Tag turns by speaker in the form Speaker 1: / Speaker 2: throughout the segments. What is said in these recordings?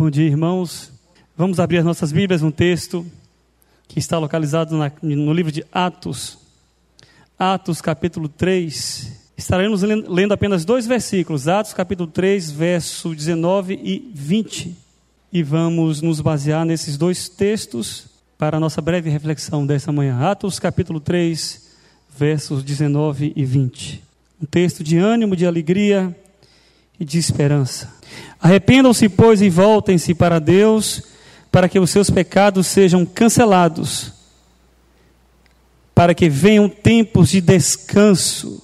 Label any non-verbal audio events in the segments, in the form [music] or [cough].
Speaker 1: Bom dia, irmãos. Vamos abrir as nossas Bíblias um texto que está localizado na, no livro de Atos. Atos, capítulo 3. Estaremos lendo apenas dois versículos, Atos, capítulo 3, verso 19 e 20. E vamos nos basear nesses dois textos para a nossa breve reflexão dessa manhã. Atos, capítulo 3, versos 19 e 20. Um texto de ânimo, de alegria e de esperança. Arrependam-se, pois, e voltem-se para Deus, para que os seus pecados sejam cancelados, para que venham tempos de descanso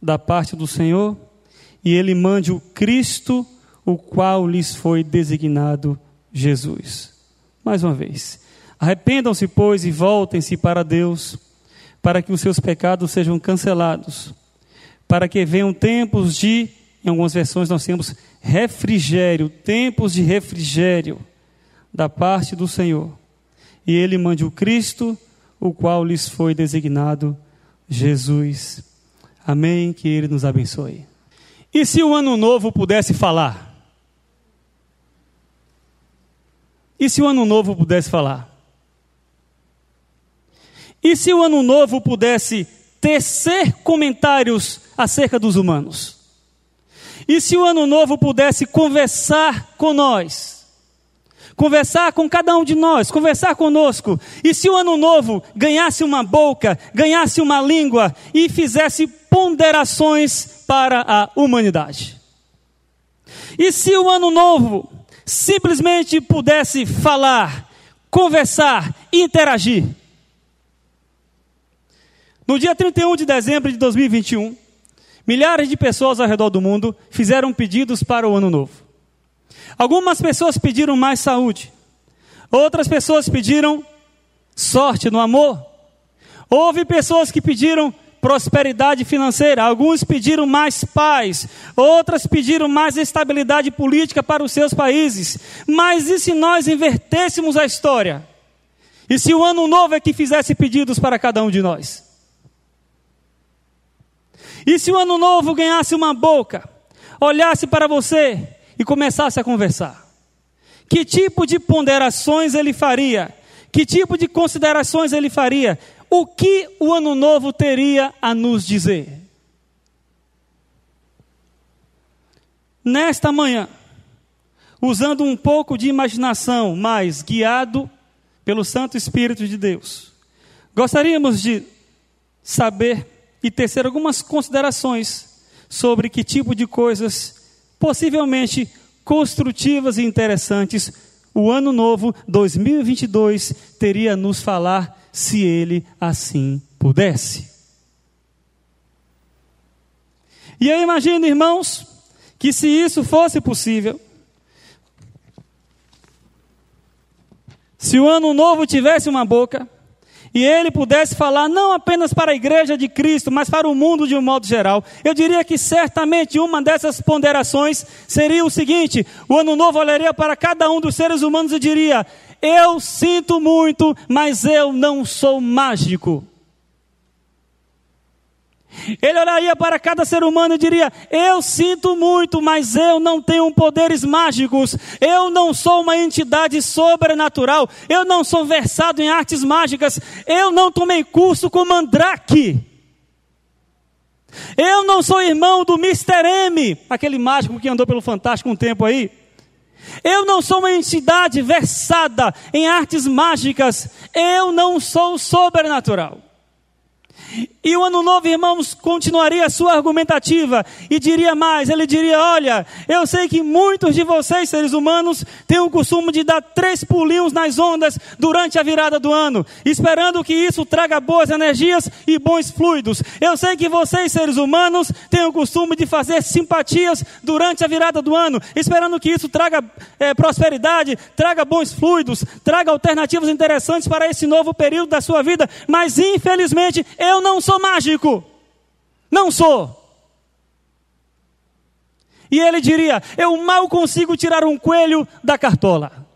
Speaker 1: da parte do Senhor, e Ele mande o Cristo, o qual lhes foi designado Jesus. Mais uma vez. Arrependam-se, pois, e voltem-se para Deus, para que os seus pecados sejam cancelados, para que venham tempos de, em algumas versões nós temos refrigério, tempos de refrigério da parte do Senhor. E ele mande o Cristo, o qual lhes foi designado Jesus. Amém. Que ele nos abençoe. E se o ano novo pudesse falar? E se o ano novo pudesse falar? E se o ano novo pudesse tecer comentários acerca dos humanos? E se o ano novo pudesse conversar com nós? Conversar com cada um de nós, conversar conosco. E se o ano novo ganhasse uma boca, ganhasse uma língua e fizesse ponderações para a humanidade? E se o ano novo simplesmente pudesse falar, conversar, interagir? No dia 31 de dezembro de 2021, milhares de pessoas ao redor do mundo fizeram pedidos para o ano novo. Algumas pessoas pediram mais saúde, outras pessoas pediram sorte no amor. Houve pessoas que pediram prosperidade financeira, alguns pediram mais paz, outras pediram mais estabilidade política para os seus países. Mas e se nós invertêssemos a história? E se o ano novo é que fizesse pedidos para cada um de nós? E se o ano novo ganhasse uma boca, olhasse para você e começasse a conversar? Que tipo de ponderações ele faria? Que tipo de considerações ele faria? O que o ano novo teria a nos dizer? Nesta manhã, usando um pouco de imaginação, mas guiado pelo Santo Espírito de Deus, gostaríamos de saber e tecer algumas considerações sobre que tipo de coisas possivelmente construtivas e interessantes o ano novo 2022 teria a nos falar se ele assim pudesse. E eu imagino, irmãos, que se isso fosse possível, se o ano novo tivesse uma boca, e ele pudesse falar não apenas para a igreja de Cristo, mas para o mundo de um modo geral, eu diria que certamente uma dessas ponderações seria o seguinte: o ano novo olharia para cada um dos seres humanos e diria: Eu sinto muito, mas eu não sou mágico. Ele olharia para cada ser humano e diria: Eu sinto muito, mas eu não tenho poderes mágicos. Eu não sou uma entidade sobrenatural. Eu não sou versado em artes mágicas. Eu não tomei curso com Mandrake. Eu não sou irmão do Mr. M, aquele mágico que andou pelo Fantástico um tempo aí. Eu não sou uma entidade versada em artes mágicas. Eu não sou sobrenatural. E o ano novo, irmãos, continuaria a sua argumentativa e diria mais: ele diria, olha, eu sei que muitos de vocês, seres humanos, têm o costume de dar três pulinhos nas ondas durante a virada do ano, esperando que isso traga boas energias e bons fluidos. Eu sei que vocês, seres humanos, têm o costume de fazer simpatias durante a virada do ano, esperando que isso traga é, prosperidade, traga bons fluidos, traga alternativas interessantes para esse novo período da sua vida, mas infelizmente eu não sou mágico. Não sou. E ele diria: Eu mal consigo tirar um coelho da cartola.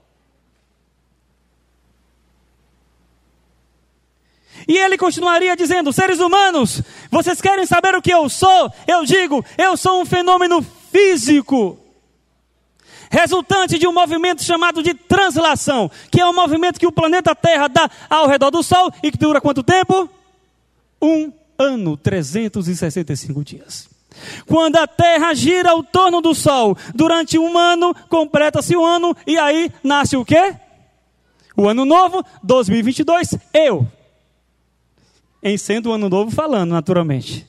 Speaker 1: E ele continuaria dizendo: Seres humanos, vocês querem saber o que eu sou? Eu digo: Eu sou um fenômeno físico. resultante de um movimento chamado de translação, que é um movimento que o planeta Terra dá ao redor do Sol e que dura quanto tempo? Um ano, 365 dias. Quando a Terra gira ao torno do Sol durante um ano, completa-se o ano e aí nasce o quê? O ano novo, 2022, eu. Em sendo o ano novo falando, naturalmente.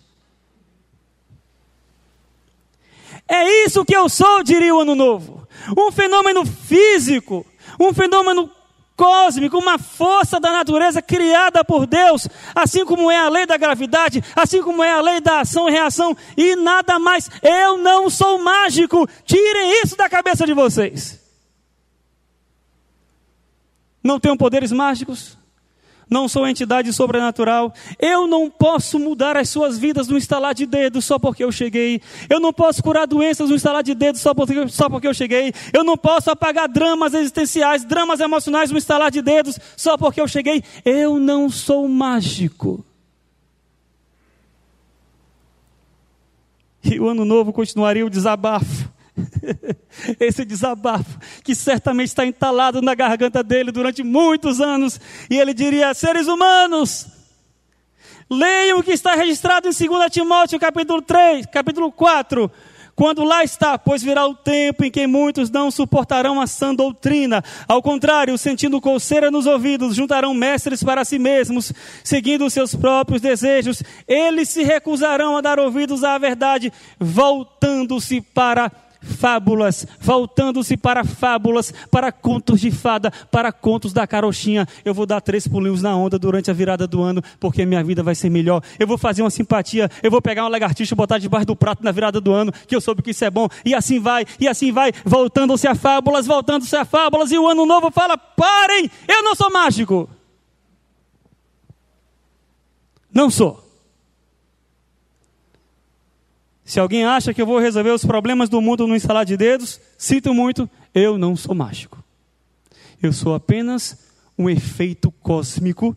Speaker 1: É isso que eu sou, diria o ano novo. Um fenômeno físico, um fenômeno cósmico, uma força da natureza criada por Deus, assim como é a lei da gravidade, assim como é a lei da ação e reação, e nada mais. Eu não sou mágico, tirem isso da cabeça de vocês. Não tenho poderes mágicos, não sou entidade sobrenatural, eu não posso mudar as suas vidas no instalar de dedos só porque eu cheguei, eu não posso curar doenças no instalar de dedos só porque, só porque eu cheguei, eu não posso apagar dramas existenciais, dramas emocionais no instalar de dedos só porque eu cheguei, eu não sou mágico. E o ano novo continuaria o desabafo [laughs] Esse desabafo que certamente está entalado na garganta dele durante muitos anos, e ele diria: seres humanos, leiam o que está registrado em 2 Timóteo capítulo 3, capítulo 4. Quando lá está, pois virá o tempo em que muitos não suportarão a sã doutrina. Ao contrário, sentindo coceira nos ouvidos, juntarão mestres para si mesmos, seguindo os seus próprios desejos. Eles se recusarão a dar ouvidos à verdade, voltando-se para fábulas, voltando-se para fábulas, para contos de fada, para contos da carochinha. Eu vou dar três pulinhos na onda durante a virada do ano, porque minha vida vai ser melhor. Eu vou fazer uma simpatia, eu vou pegar uma lagartixa e botar debaixo do prato na virada do ano, que eu soube que isso é bom. E assim vai, e assim vai, voltando-se a fábulas, voltando-se a fábulas, e o ano novo fala: parem, eu não sou mágico. Não sou. Se alguém acha que eu vou resolver os problemas do mundo no instalar de dedos, sinto muito, eu não sou mágico. Eu sou apenas um efeito cósmico,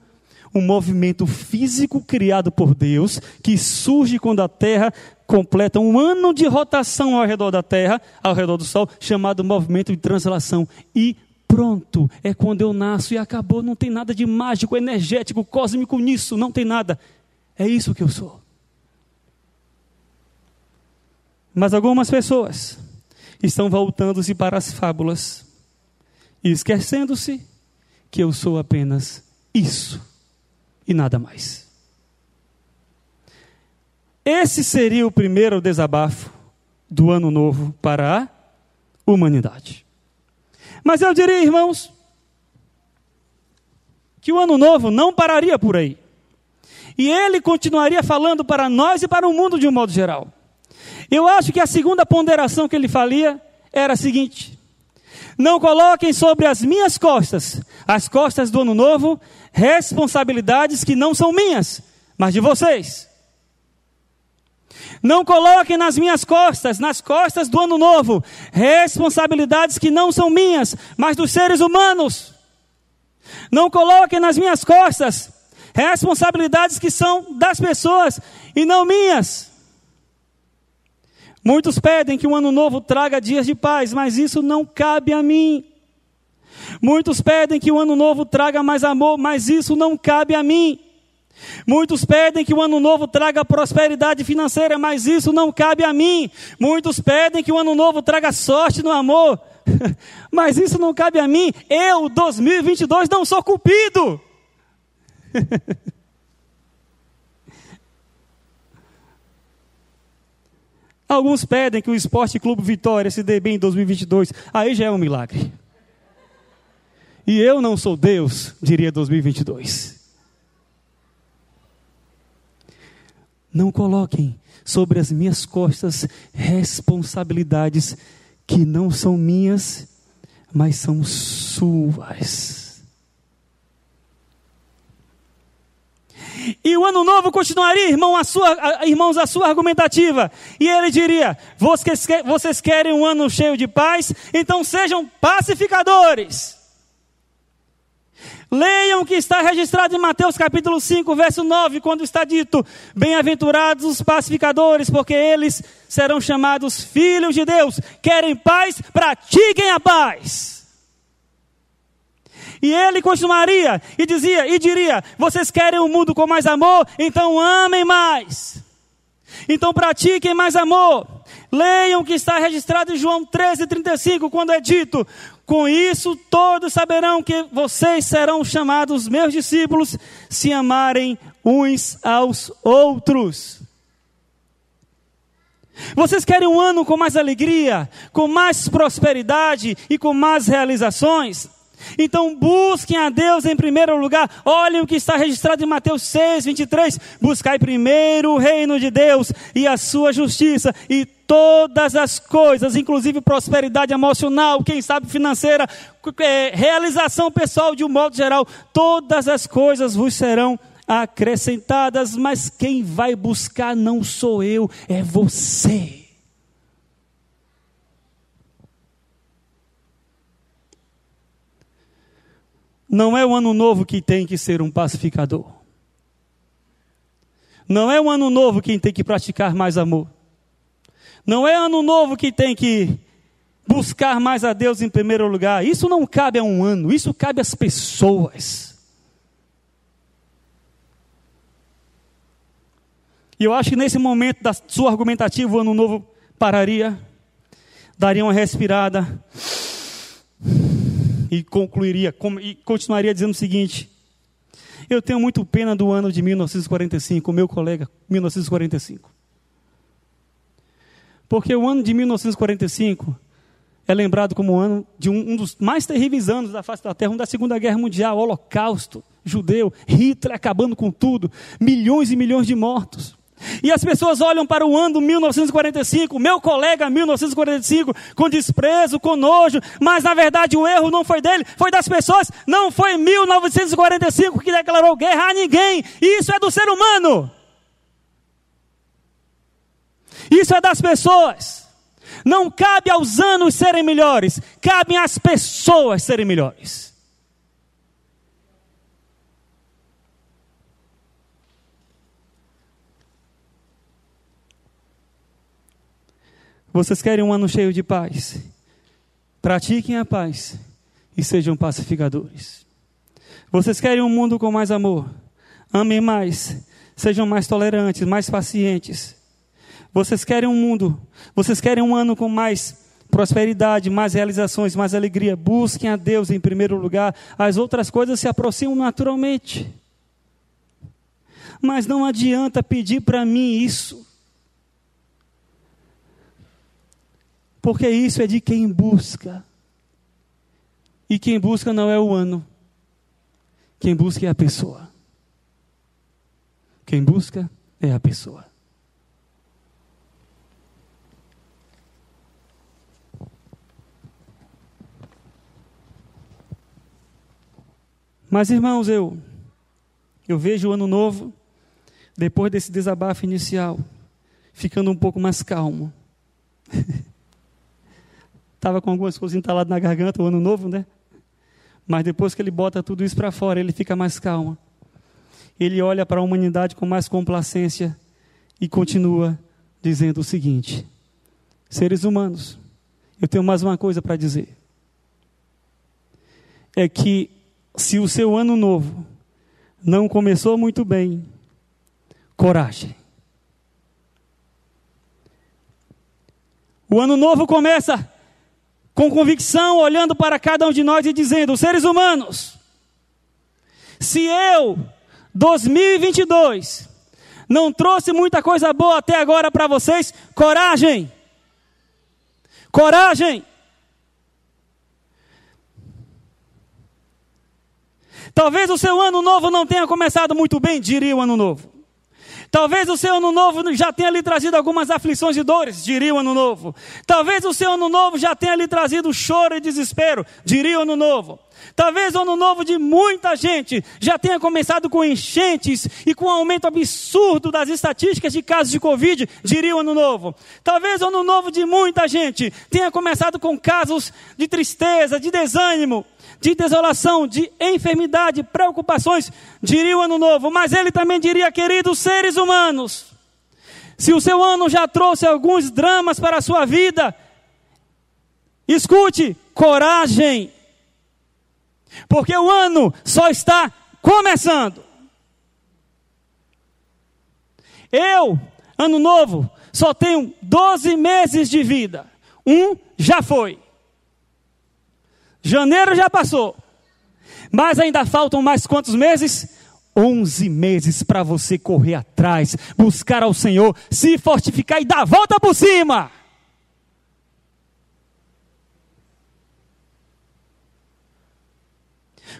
Speaker 1: um movimento físico criado por Deus, que surge quando a Terra completa um ano de rotação ao redor da Terra, ao redor do Sol, chamado movimento de translação. E pronto, é quando eu nasço e acabou. Não tem nada de mágico, energético, cósmico nisso, não tem nada. É isso que eu sou. Mas algumas pessoas estão voltando-se para as fábulas e esquecendo-se que eu sou apenas isso e nada mais. Esse seria o primeiro desabafo do ano novo para a humanidade. Mas eu diria, irmãos, que o ano novo não pararia por aí. E ele continuaria falando para nós e para o mundo de um modo geral. Eu acho que a segunda ponderação que ele falia era a seguinte: não coloquem sobre as minhas costas, as costas do ano novo, responsabilidades que não são minhas, mas de vocês. Não coloquem nas minhas costas, nas costas do ano novo, responsabilidades que não são minhas, mas dos seres humanos. Não coloquem nas minhas costas responsabilidades que são das pessoas e não minhas. Muitos pedem que o ano novo traga dias de paz, mas isso não cabe a mim. Muitos pedem que o ano novo traga mais amor, mas isso não cabe a mim. Muitos pedem que o ano novo traga prosperidade financeira, mas isso não cabe a mim. Muitos pedem que o ano novo traga sorte no amor, [laughs] mas isso não cabe a mim. Eu, 2022, não sou cupido. [laughs] Alguns pedem que o Esporte Clube Vitória se dê bem em 2022. Aí já é um milagre. E eu não sou Deus, diria 2022. Não coloquem sobre as minhas costas responsabilidades que não são minhas, mas são suas. E o ano novo continuaria, irmão, a sua, irmãos, a sua argumentativa. E ele diria: vocês, vocês querem um ano cheio de paz? Então sejam pacificadores. Leiam o que está registrado em Mateus capítulo 5, verso 9, quando está dito: Bem-aventurados os pacificadores, porque eles serão chamados filhos de Deus. Querem paz? Pratiquem a paz. E ele continuaria e dizia e diria: Vocês querem um mundo com mais amor? Então amem mais. Então pratiquem mais amor. Leiam o que está registrado em João 13:35, quando é dito: com isso todos saberão que vocês serão chamados meus discípulos se amarem uns aos outros. Vocês querem um ano com mais alegria, com mais prosperidade e com mais realizações? Então busquem a Deus em primeiro lugar. Olhem o que está registrado em Mateus 6, 23. Buscai primeiro o reino de Deus e a sua justiça, e todas as coisas, inclusive prosperidade emocional, quem sabe financeira, é, realização pessoal de um modo geral, todas as coisas vos serão acrescentadas, mas quem vai buscar não sou eu, é você. Não é o ano novo que tem que ser um pacificador. Não é o ano novo quem tem que praticar mais amor. Não é ano novo que tem que buscar mais a Deus em primeiro lugar. Isso não cabe a um ano, isso cabe às pessoas. E eu acho que nesse momento da sua argumentativa, o ano novo pararia, daria uma respirada e concluiria e continuaria dizendo o seguinte: Eu tenho muito pena do ano de 1945, meu colega, 1945. Porque o ano de 1945 é lembrado como o ano de um, um dos mais terríveis anos da face da Terra, um da Segunda Guerra Mundial, Holocausto judeu, Hitler acabando com tudo, milhões e milhões de mortos. E as pessoas olham para o ano 1945, meu colega 1945, com desprezo, com nojo, mas na verdade o erro não foi dele, foi das pessoas, não foi 1945 que declarou guerra a ninguém, isso é do ser humano. Isso é das pessoas. Não cabe aos anos serem melhores, cabem às pessoas serem melhores. Vocês querem um ano cheio de paz? Pratiquem a paz e sejam pacificadores. Vocês querem um mundo com mais amor? Amem mais, sejam mais tolerantes, mais pacientes. Vocês querem um mundo, vocês querem um ano com mais prosperidade, mais realizações, mais alegria. Busquem a Deus em primeiro lugar, as outras coisas se aproximam naturalmente. Mas não adianta pedir para mim isso. Porque isso é de quem busca. E quem busca não é o ano. Quem busca é a pessoa. Quem busca é a pessoa. Mas irmãos, eu eu vejo o ano novo depois desse desabafo inicial, ficando um pouco mais calmo. [laughs] Estava com algumas coisas entaladas na garganta, o ano novo, né? Mas depois que ele bota tudo isso para fora, ele fica mais calmo. Ele olha para a humanidade com mais complacência e continua dizendo o seguinte: Seres humanos, eu tenho mais uma coisa para dizer. É que se o seu ano novo não começou muito bem, coragem. O ano novo começa com convicção, olhando para cada um de nós e dizendo: seres humanos, se eu, 2022, não trouxe muita coisa boa até agora para vocês, coragem. Coragem. Talvez o seu ano novo não tenha começado muito bem, diria o ano novo. Talvez o seu ano novo já tenha lhe trazido algumas aflições e dores, diria o ano novo. Talvez o seu ano novo já tenha lhe trazido choro e desespero, diria o ano novo. Talvez o ano novo de muita gente já tenha começado com enchentes e com um aumento absurdo das estatísticas de casos de Covid, diria o ano novo. Talvez o ano novo de muita gente tenha começado com casos de tristeza, de desânimo, de desolação, de enfermidade, preocupações, diria o ano novo, mas ele também diria, queridos seres humanos, se o seu ano já trouxe alguns dramas para a sua vida, escute, coragem, porque o ano só está começando. Eu, ano novo, só tenho 12 meses de vida. Um já foi. Janeiro já passou. Mas ainda faltam mais quantos meses? 11 meses para você correr atrás, buscar ao Senhor, se fortificar e dar a volta por cima.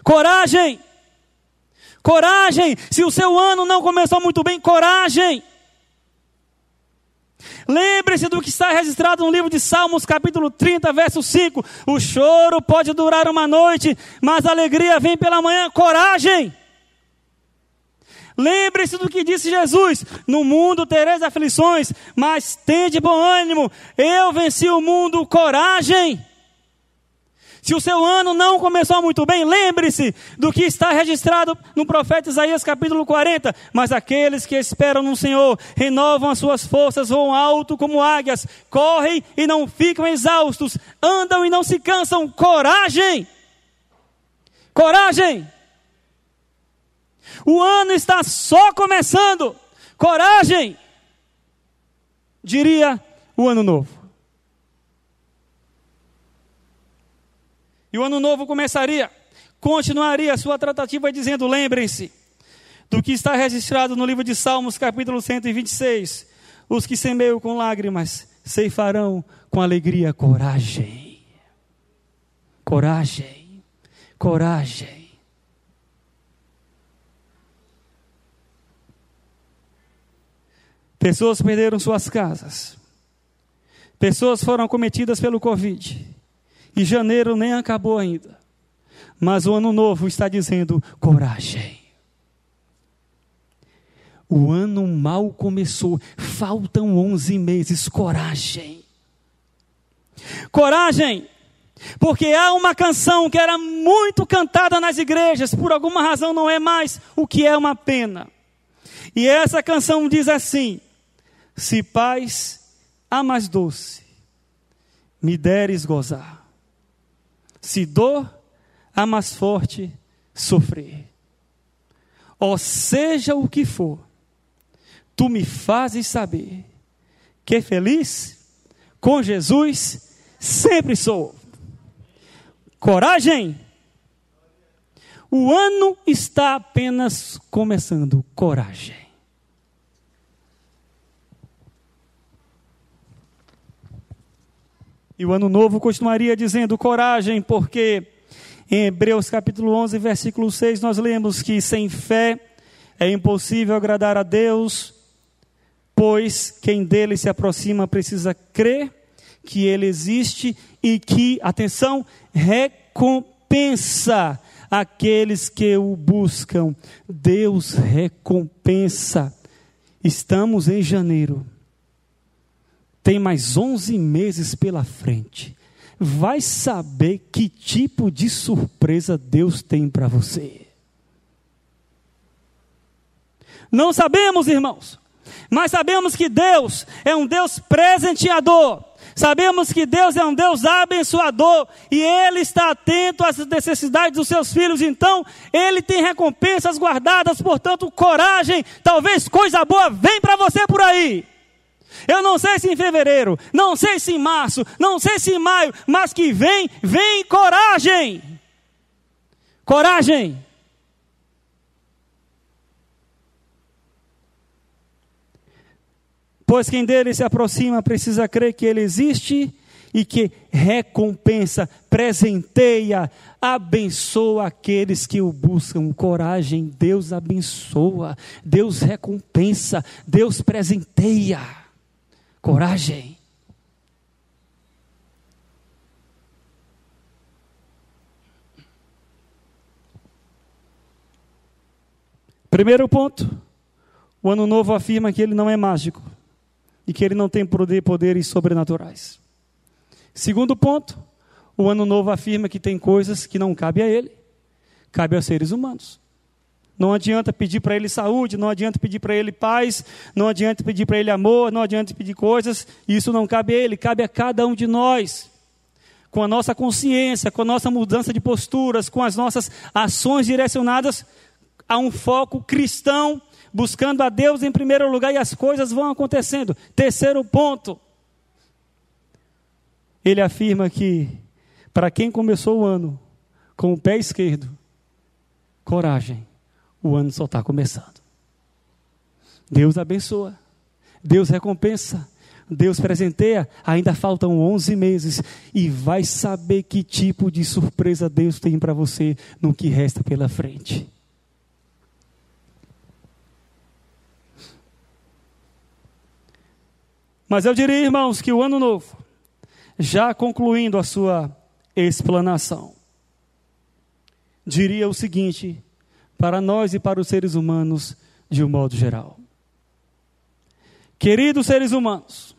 Speaker 1: Coragem! Coragem! Se o seu ano não começou muito bem, coragem! Lembre-se do que está registrado no livro de Salmos, capítulo 30, verso 5. O choro pode durar uma noite, mas a alegria vem pela manhã. Coragem! Lembre-se do que disse Jesus: No mundo tereis aflições, mas tende bom ânimo. Eu venci o mundo. Coragem! Se o seu ano não começou muito bem, lembre-se do que está registrado no profeta Isaías capítulo 40. Mas aqueles que esperam no Senhor renovam as suas forças, voam alto como águias, correm e não ficam exaustos, andam e não se cansam. Coragem! Coragem! O ano está só começando. Coragem! Diria o ano novo. E o ano novo começaria, continuaria a sua tratativa dizendo: lembrem-se do que está registrado no livro de Salmos, capítulo 126. Os que semeiam com lágrimas ceifarão com alegria, coragem. Coragem, coragem. Pessoas perderam suas casas. Pessoas foram cometidas pelo Covid. E janeiro nem acabou ainda. Mas o ano novo está dizendo: coragem. O ano mal começou, faltam 11 meses. Coragem. Coragem. Porque há uma canção que era muito cantada nas igrejas, por alguma razão não é mais, o que é uma pena. E essa canção diz assim: Se paz a mais doce me deres gozar se dor, a mais forte sofrer. Ou seja o que for, tu me fazes saber que feliz com Jesus sempre sou. Coragem! O ano está apenas começando. Coragem. E o ano novo continuaria dizendo coragem, porque em Hebreus capítulo 11, versículo 6, nós lemos que sem fé é impossível agradar a Deus, pois quem dele se aproxima precisa crer que ele existe e que, atenção, recompensa aqueles que o buscam. Deus recompensa. Estamos em janeiro tem mais 11 meses pela frente. Vai saber que tipo de surpresa Deus tem para você. Não sabemos, irmãos, mas sabemos que Deus é um Deus presenteador. Sabemos que Deus é um Deus abençoador e Ele está atento às necessidades dos seus filhos, então Ele tem recompensas guardadas, portanto, coragem, talvez coisa boa vem para você por aí. Eu não sei se em fevereiro, não sei se em março, não sei se em maio, mas que vem, vem coragem. Coragem. Pois quem dele se aproxima precisa crer que ele existe e que recompensa, presenteia, abençoa aqueles que o buscam. Coragem, Deus abençoa, Deus recompensa, Deus presenteia coragem. Primeiro ponto, o ano novo afirma que ele não é mágico e que ele não tem poder, poderes sobrenaturais. Segundo ponto, o ano novo afirma que tem coisas que não cabe a ele, cabe aos seres humanos. Não adianta pedir para ele saúde, não adianta pedir para ele paz, não adianta pedir para ele amor, não adianta pedir coisas, isso não cabe a ele, cabe a cada um de nós. Com a nossa consciência, com a nossa mudança de posturas, com as nossas ações direcionadas a um foco cristão, buscando a Deus em primeiro lugar e as coisas vão acontecendo. Terceiro ponto. Ele afirma que para quem começou o ano com o pé esquerdo, coragem o ano só está começando. Deus abençoa, Deus recompensa, Deus presenteia. Ainda faltam 11 meses e vai saber que tipo de surpresa Deus tem para você no que resta pela frente. Mas eu diria, irmãos, que o ano novo, já concluindo a sua explanação, diria o seguinte: para nós e para os seres humanos de um modo geral. Queridos seres humanos,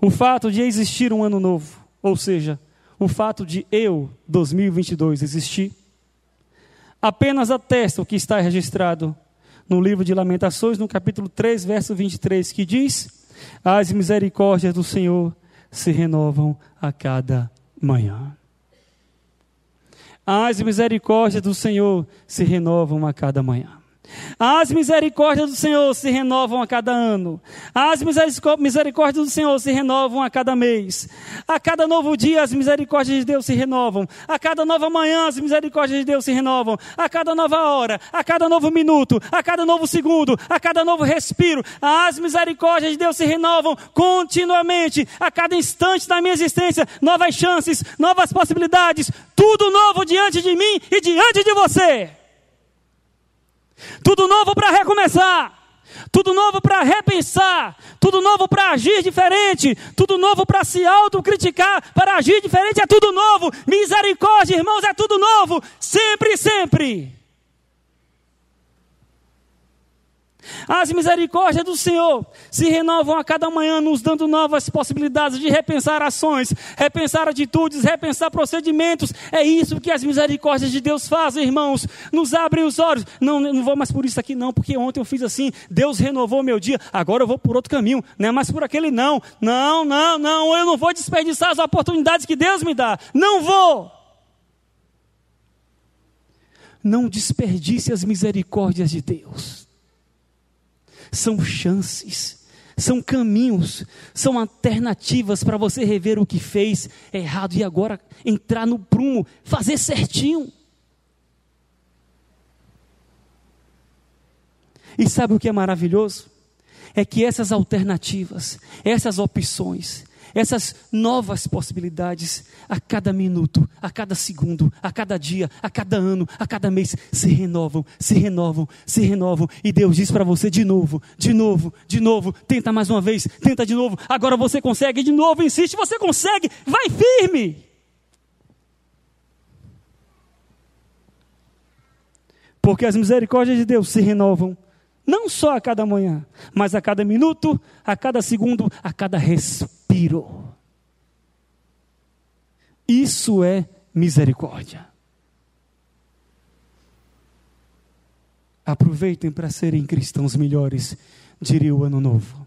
Speaker 1: o fato de existir um ano novo, ou seja, o fato de eu, 2022, existir, apenas atesta o que está registrado no livro de Lamentações, no capítulo 3, verso 23, que diz: As misericórdias do Senhor se renovam a cada manhã. As misericórdias do Senhor se renovam a cada manhã. As misericórdias do Senhor se renovam a cada ano. As misericórdias do Senhor se renovam a cada mês. A cada novo dia, as misericórdias de Deus se renovam. A cada nova manhã, as misericórdias de Deus se renovam. A cada nova hora, a cada novo minuto, a cada novo segundo, a cada novo respiro, as misericórdias de Deus se renovam continuamente. A cada instante da minha existência, novas chances, novas possibilidades. Tudo novo diante de mim e diante de você. Tudo novo para recomeçar. Tudo novo para repensar, tudo novo para agir diferente, tudo novo para se autocriticar, para agir diferente, é tudo novo. Misericórdia, irmãos, é tudo novo, sempre, sempre. As misericórdias do Senhor se renovam a cada manhã, nos dando novas possibilidades de repensar ações, repensar atitudes, repensar procedimentos. É isso que as misericórdias de Deus fazem, irmãos. Nos abrem os olhos. Não, não vou mais por isso aqui, não, porque ontem eu fiz assim. Deus renovou meu dia, agora eu vou por outro caminho. Não é mais por aquele, não. Não, não, não. Eu não vou desperdiçar as oportunidades que Deus me dá. Não vou. Não desperdice as misericórdias de Deus são chances, são caminhos, são alternativas para você rever o que fez errado e agora entrar no prumo, fazer certinho. E sabe o que é maravilhoso? É que essas alternativas, essas opções, essas novas possibilidades a cada minuto, a cada segundo, a cada dia, a cada ano, a cada mês se renovam, se renovam, se renovam. E Deus diz para você de novo, de novo, de novo, tenta mais uma vez, tenta de novo, agora você consegue, de novo, insiste, você consegue, vai firme. Porque as misericórdias de Deus se renovam não só a cada manhã, mas a cada minuto, a cada segundo, a cada respiro. Isso é misericórdia. Aproveitem para serem cristãos melhores, diria o ano novo.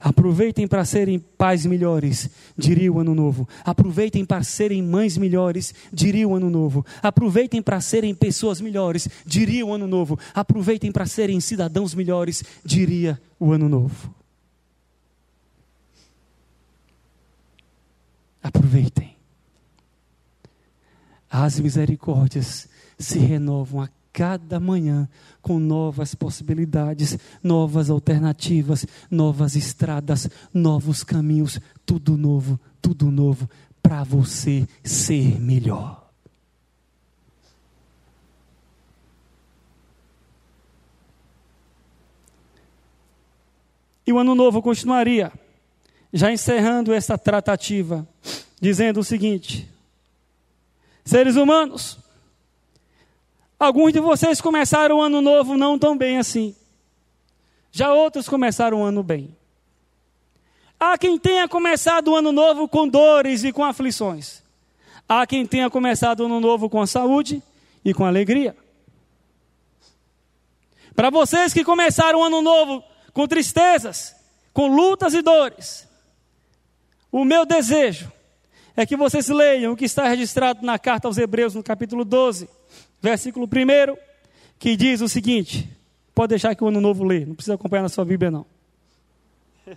Speaker 1: Aproveitem para serem pais melhores, diria o ano novo. Aproveitem para serem mães melhores, diria o ano novo. Aproveitem para serem pessoas melhores, diria o ano novo. Aproveitem para serem cidadãos melhores, diria o ano novo. Aproveitem. As misericórdias se renovam a cada manhã com novas possibilidades, novas alternativas, novas estradas, novos caminhos, tudo novo, tudo novo para você ser melhor. E o ano novo continuaria, já encerrando essa tratativa, dizendo o seguinte: seres humanos, Alguns de vocês começaram o ano novo não tão bem assim. Já outros começaram o ano bem. Há quem tenha começado o ano novo com dores e com aflições. Há quem tenha começado o ano novo com saúde e com alegria. Para vocês que começaram o ano novo com tristezas, com lutas e dores, o meu desejo é que vocês leiam o que está registrado na carta aos Hebreus, no capítulo 12, versículo 1, que diz o seguinte: pode deixar que o ano novo lê, não precisa acompanhar na sua Bíblia, não. [laughs]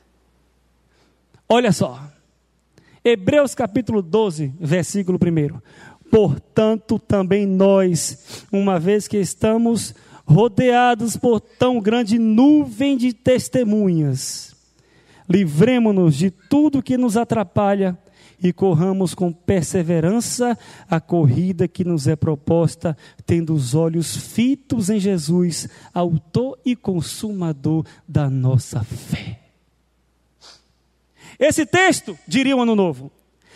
Speaker 1: Olha só, Hebreus capítulo 12, versículo 1. Portanto, também nós, uma vez que estamos rodeados por tão grande nuvem de testemunhas, livremo-nos de tudo que nos atrapalha e corramos com perseverança a corrida que nos é proposta, tendo os olhos fitos em Jesus, autor e consumador da nossa fé. Esse texto, diria o Ano Novo,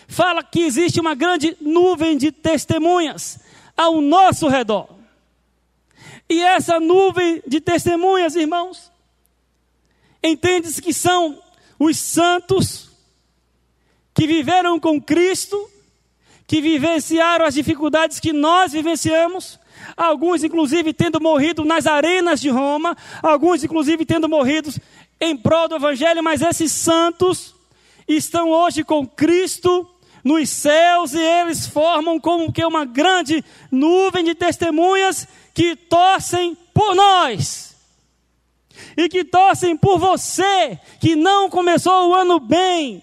Speaker 1: fala que existe uma grande nuvem de testemunhas ao nosso redor. E essa nuvem de testemunhas, irmãos, entende-se que são os santos que viveram com Cristo, que vivenciaram as dificuldades que nós vivenciamos, alguns inclusive tendo morrido nas arenas de Roma, alguns inclusive tendo morrido em prol do Evangelho, mas esses santos estão hoje com Cristo nos céus e eles formam como que uma grande nuvem de testemunhas que torcem por nós. E que torcem por você, que não começou o ano bem,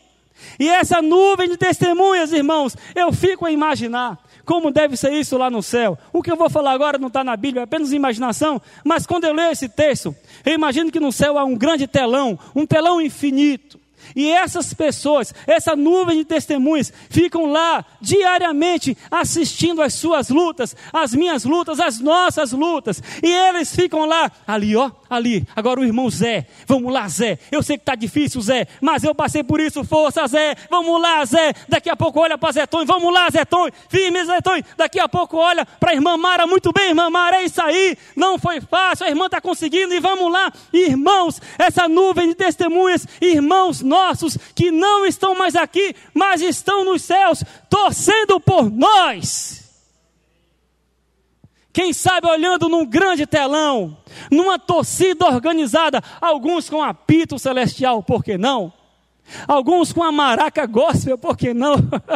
Speaker 1: e essa nuvem de testemunhas, irmãos, eu fico a imaginar como deve ser isso lá no céu. O que eu vou falar agora não está na Bíblia, é apenas imaginação, mas quando eu leio esse texto, eu imagino que no céu há um grande telão, um telão infinito. E essas pessoas, essa nuvem de testemunhas, ficam lá diariamente assistindo às suas lutas, às minhas lutas, às nossas lutas. E eles ficam lá, ali, ó, ali. Agora o irmão Zé, vamos lá, Zé. Eu sei que está difícil, Zé, mas eu passei por isso. Força, Zé. Vamos lá, Zé. Daqui a pouco olha para Zé. Vamos lá, Zé Tonho. Firme, Zé. Daqui a pouco olha para a irmã Mara. Muito bem, irmã Mara, é isso aí. Não foi fácil, a irmã está conseguindo. E vamos lá, irmãos. Essa nuvem de testemunhas, irmãos nossos que não estão mais aqui, mas estão nos céus, torcendo por nós. Quem sabe olhando num grande telão, numa torcida organizada, alguns com apito celestial, por que não? Alguns com a maraca gospel, por que não?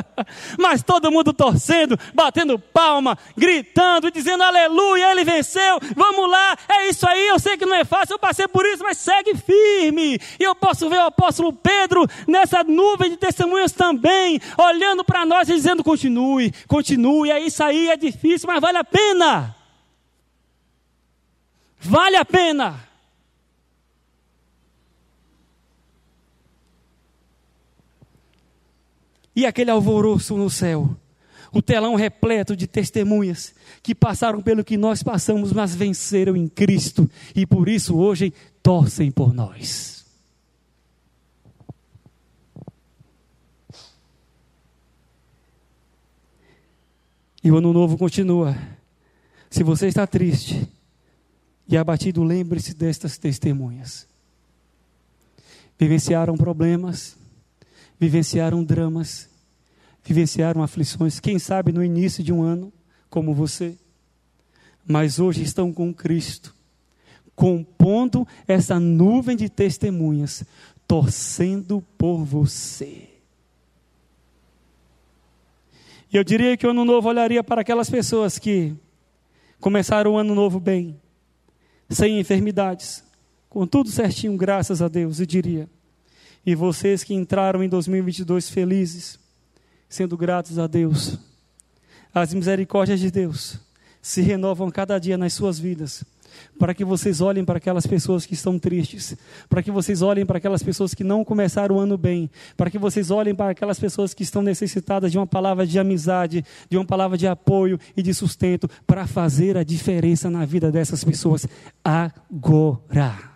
Speaker 1: [laughs] Mas todo mundo torcendo, batendo palma, gritando, dizendo aleluia, ele venceu, vamos lá, é isso aí, eu sei que não é fácil, eu passei por isso, mas segue firme. E eu posso ver o apóstolo Pedro nessa nuvem de testemunhas também, olhando para nós e dizendo: continue, continue, é isso aí, é difícil, mas vale a pena. Vale a pena. E aquele alvoroço no céu, o telão repleto de testemunhas que passaram pelo que nós passamos, mas venceram em Cristo e por isso hoje torcem por nós. E o ano novo continua. Se você está triste, e abatido, lembre-se destas testemunhas. Vivenciaram problemas, vivenciaram dramas, vivenciaram aflições, quem sabe no início de um ano, como você, mas hoje estão com Cristo, compondo essa nuvem de testemunhas, torcendo por você. E eu diria que o ano novo olharia para aquelas pessoas que começaram o ano novo bem, sem enfermidades, com tudo certinho, graças a Deus, e diria. E vocês que entraram em 2022 felizes, sendo gratos a Deus, as misericórdias de Deus se renovam cada dia nas suas vidas para que vocês olhem para aquelas pessoas que estão tristes, para que vocês olhem para aquelas pessoas que não começaram o ano bem, para que vocês olhem para aquelas pessoas que estão necessitadas de uma palavra de amizade, de uma palavra de apoio e de sustento, para fazer a diferença na vida dessas pessoas agora.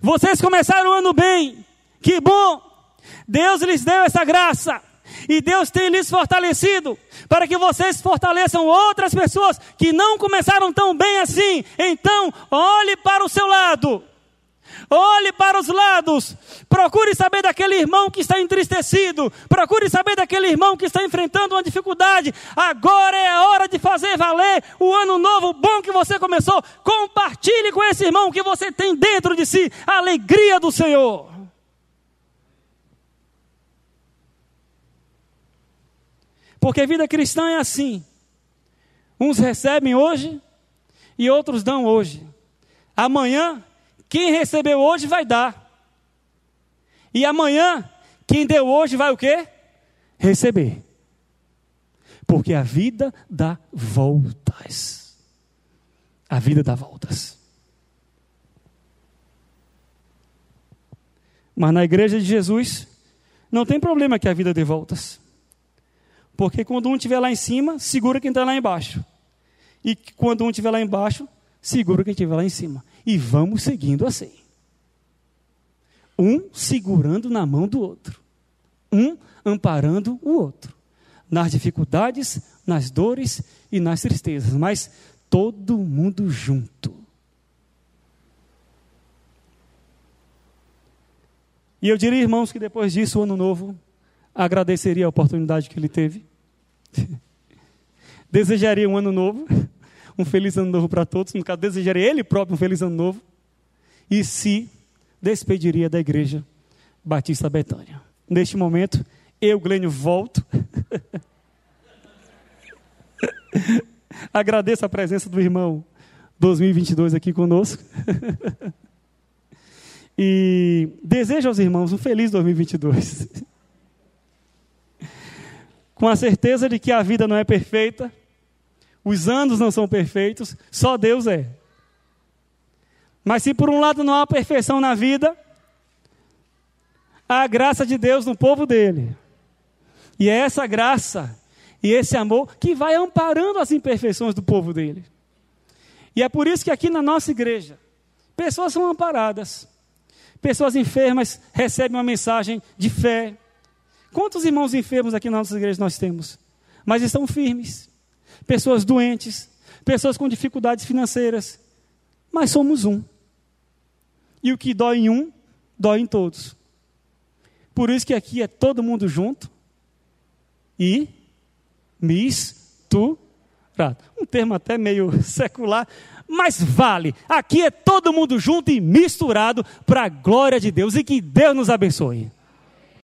Speaker 1: Vocês começaram o ano bem, que bom! Deus lhes deu essa graça. E Deus tem lhes fortalecido para que vocês fortaleçam outras pessoas que não começaram tão bem assim. Então, olhe para o seu lado. Olhe para os lados. Procure saber daquele irmão que está entristecido. Procure saber daquele irmão que está enfrentando uma dificuldade. Agora é a hora de fazer valer o ano novo bom que você começou. Compartilhe com esse irmão que você tem dentro de si a alegria do Senhor. Porque a vida cristã é assim. Uns recebem hoje e outros dão hoje. Amanhã quem recebeu hoje vai dar. E amanhã, quem deu hoje vai o quê? Receber. Porque a vida dá voltas. A vida dá voltas. Mas na igreja de Jesus, não tem problema que a vida dê voltas. Porque quando um estiver lá em cima, segura quem está lá embaixo. E quando um estiver lá embaixo, segura quem estiver lá em cima e vamos seguindo assim. Um segurando na mão do outro, um amparando o outro, nas dificuldades, nas dores e nas tristezas, mas todo mundo junto. E eu diria, irmãos, que depois disso, o ano novo, agradeceria a oportunidade que ele teve. [laughs] Desejaria um ano novo um feliz ano novo para todos, no caso, desejaria ele próprio um feliz ano novo, e se despediria da igreja Batista Betânia. Neste momento, eu, Glênio, volto. [laughs] Agradeço a presença do irmão 2022 aqui conosco. [laughs] e desejo aos irmãos um feliz 2022. [laughs] Com a certeza de que a vida não é perfeita, os anos não são perfeitos, só Deus é. Mas se por um lado não há perfeição na vida, há a graça de Deus no povo dele. E é essa graça e esse amor que vai amparando as imperfeições do povo dele. E é por isso que aqui na nossa igreja, pessoas são amparadas. Pessoas enfermas recebem uma mensagem de fé. Quantos irmãos enfermos aqui na nossa igreja nós temos? Mas estão firmes pessoas doentes, pessoas com dificuldades financeiras. Mas somos um. E o que dói em um, dói em todos. Por isso que aqui é todo mundo junto e misturado. Um termo até meio [laughs] secular, mas vale. Aqui é todo mundo junto e misturado para a glória de Deus e que Deus nos abençoe.